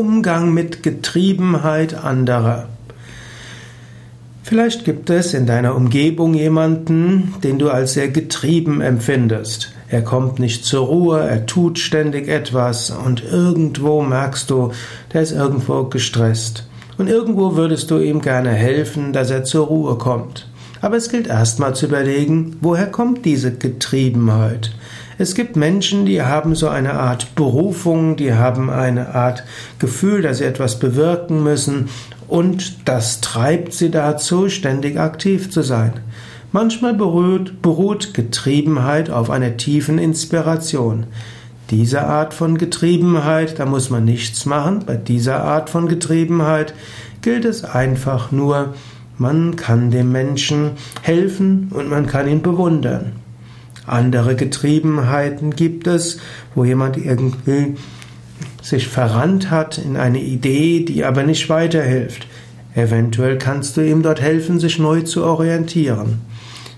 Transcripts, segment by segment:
Umgang mit Getriebenheit anderer. Vielleicht gibt es in deiner Umgebung jemanden, den du als sehr getrieben empfindest. Er kommt nicht zur Ruhe, er tut ständig etwas und irgendwo merkst du, der ist irgendwo gestresst. Und irgendwo würdest du ihm gerne helfen, dass er zur Ruhe kommt. Aber es gilt erstmal zu überlegen, woher kommt diese Getriebenheit? Es gibt Menschen, die haben so eine Art Berufung, die haben eine Art Gefühl, dass sie etwas bewirken müssen und das treibt sie dazu, ständig aktiv zu sein. Manchmal beruht, beruht Getriebenheit auf einer tiefen Inspiration. Diese Art von Getriebenheit, da muss man nichts machen. Bei dieser Art von Getriebenheit gilt es einfach nur, man kann dem Menschen helfen und man kann ihn bewundern. Andere Getriebenheiten gibt es, wo jemand irgendwie sich verrannt hat in eine Idee, die aber nicht weiterhilft. Eventuell kannst du ihm dort helfen, sich neu zu orientieren.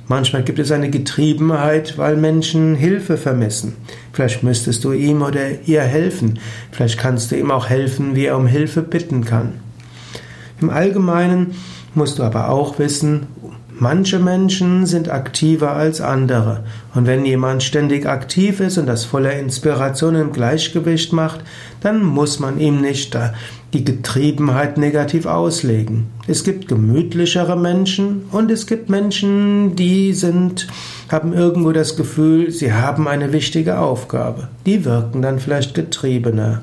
Manchmal gibt es eine Getriebenheit, weil Menschen Hilfe vermissen. Vielleicht müsstest du ihm oder ihr helfen. Vielleicht kannst du ihm auch helfen, wie er um Hilfe bitten kann. Im Allgemeinen musst du aber auch wissen, Manche Menschen sind aktiver als andere. Und wenn jemand ständig aktiv ist und das voller Inspiration im Gleichgewicht macht, dann muss man ihm nicht die Getriebenheit negativ auslegen. Es gibt gemütlichere Menschen und es gibt Menschen, die sind, haben irgendwo das Gefühl, sie haben eine wichtige Aufgabe. Die wirken dann vielleicht getriebener.